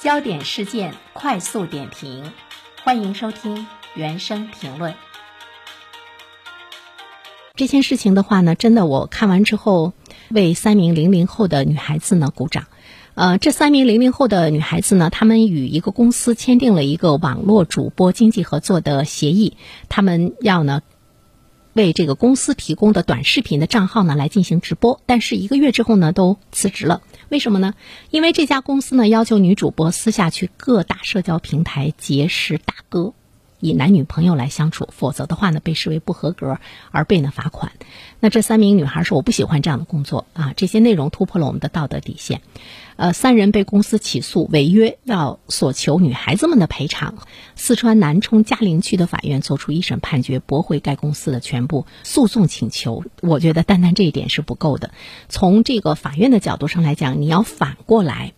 焦点事件快速点评，欢迎收听原声评论。这件事情的话呢，真的我看完之后，为三名零零后的女孩子呢鼓掌。呃，这三名零零后的女孩子呢，她们与一个公司签订了一个网络主播经济合作的协议，她们要呢。为这个公司提供的短视频的账号呢来进行直播，但是一个月之后呢都辞职了。为什么呢？因为这家公司呢要求女主播私下去各大社交平台结识大哥。以男女朋友来相处，否则的话呢，被视为不合格而被呢罚款。那这三名女孩说：“我不喜欢这样的工作啊，这些内容突破了我们的道德底线。”呃，三人被公司起诉违约，要索求女孩子们的赔偿。四川南充嘉陵区的法院作出一审判决，驳回该公司的全部诉讼请求。我觉得单单这一点是不够的。从这个法院的角度上来讲，你要反过来。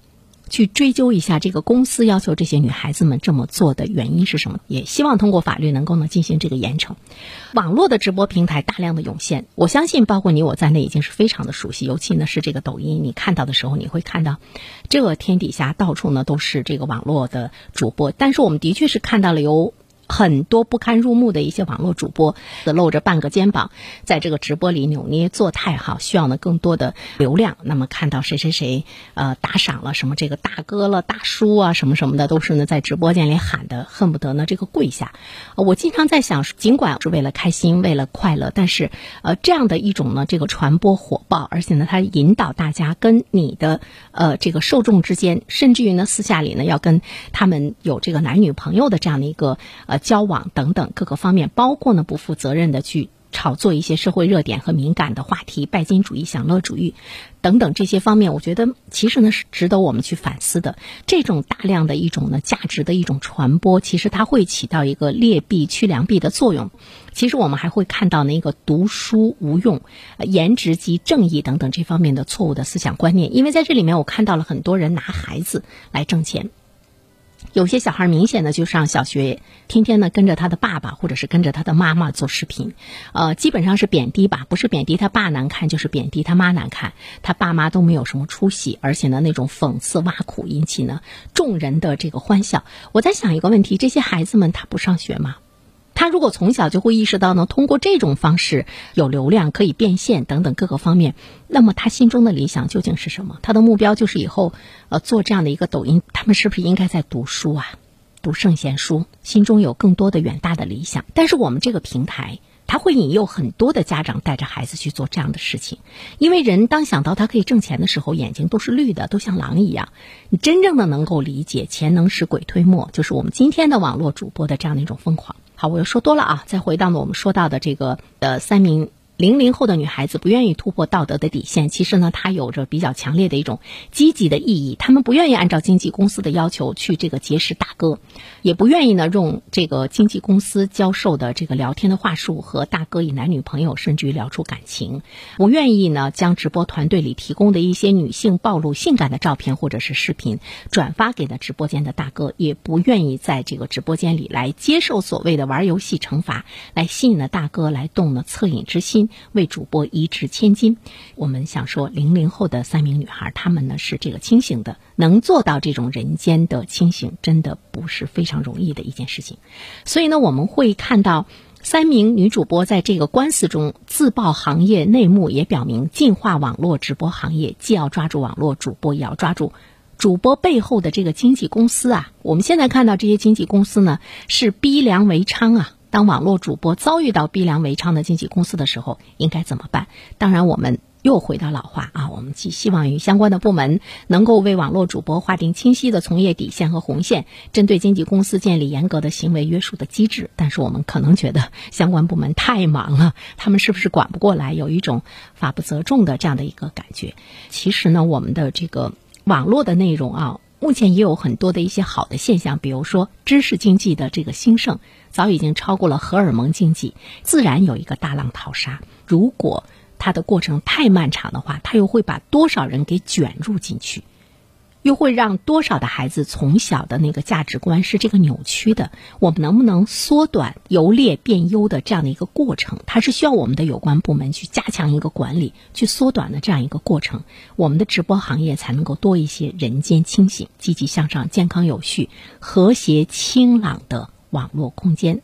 去追究一下这个公司要求这些女孩子们这么做的原因是什么？也希望通过法律能够呢进行这个严惩。网络的直播平台大量的涌现，我相信包括你我在内已经是非常的熟悉。尤其呢是这个抖音，你看到的时候你会看到，这天底下到处呢都是这个网络的主播。但是我们的确是看到了有。很多不堪入目的一些网络主播，露着半个肩膀，在这个直播里扭捏作态，哈，需要呢更多的流量。那么看到谁谁谁，呃，打赏了什么这个大哥了、大叔啊，什么什么的，都是呢在直播间里喊的，恨不得呢这个跪下。我经常在想，尽管是为了开心、为了快乐，但是呃这样的一种呢这个传播火爆，而且呢它引导大家跟你的呃这个受众之间，甚至于呢私下里呢要跟他们有这个男女朋友的这样的一个呃。交往等等各个方面，包括呢不负责任的去炒作一些社会热点和敏感的话题，拜金主义、享乐主义等等这些方面，我觉得其实呢是值得我们去反思的。这种大量的一种呢价值的一种传播，其实它会起到一个劣币驱良币的作用。其实我们还会看到那个读书无用、颜值即正义等等这方面的错误的思想观念。因为在这里面，我看到了很多人拿孩子来挣钱。有些小孩明显的就上小学，天天呢跟着他的爸爸或者是跟着他的妈妈做视频，呃，基本上是贬低吧，不是贬低他爸难看，就是贬低他妈难看，他爸妈都没有什么出息，而且呢那种讽刺挖苦引起呢众人的这个欢笑。我在想一个问题：这些孩子们他不上学吗？他如果从小就会意识到呢，通过这种方式有流量可以变现等等各个方面，那么他心中的理想究竟是什么？他的目标就是以后呃做这样的一个抖音，他们是不是应该在读书啊，读圣贤书，心中有更多的远大的理想？但是我们这个平台，他会引诱很多的家长带着孩子去做这样的事情，因为人当想到他可以挣钱的时候，眼睛都是绿的，都像狼一样。你真正的能够理解钱能使鬼推磨，就是我们今天的网络主播的这样的一种疯狂。好，我又说多了啊！再回到呢，我们说到的这个呃三名。零零后的女孩子不愿意突破道德的底线，其实呢，它有着比较强烈的一种积极的意义。他们不愿意按照经纪公司的要求去这个结识大哥，也不愿意呢用这个经纪公司教授的这个聊天的话术和大哥以男女朋友甚至于聊出感情，不愿意呢将直播团队里提供的一些女性暴露性感的照片或者是视频转发给了直播间的大哥，也不愿意在这个直播间里来接受所谓的玩游戏惩罚，来吸引了大哥来动了恻隐之心。为主播一掷千金，我们想说，零零后的三名女孩，她们呢是这个清醒的，能做到这种人间的清醒，真的不是非常容易的一件事情。所以呢，我们会看到三名女主播在这个官司中自曝行业内幕，也表明进化网络直播行业既要抓住网络主播，也要抓住主播背后的这个经纪公司啊。我们现在看到这些经纪公司呢，是逼良为娼啊。当网络主播遭遇到逼良为娼的经纪公司的时候，应该怎么办？当然，我们又回到老话啊，我们寄希望于相关的部门能够为网络主播划定清晰的从业底线和红线，针对经纪公司建立严格的行为约束的机制。但是，我们可能觉得相关部门太忙了，他们是不是管不过来？有一种法不责众的这样的一个感觉。其实呢，我们的这个网络的内容啊。目前也有很多的一些好的现象，比如说知识经济的这个兴盛，早已经超过了荷尔蒙经济，自然有一个大浪淘沙。如果它的过程太漫长的话，它又会把多少人给卷入进去？又会让多少的孩子从小的那个价值观是这个扭曲的？我们能不能缩短由劣变优的这样的一个过程？它是需要我们的有关部门去加强一个管理，去缩短的这样一个过程，我们的直播行业才能够多一些人间清醒、积极向上、健康有序、和谐清朗的网络空间。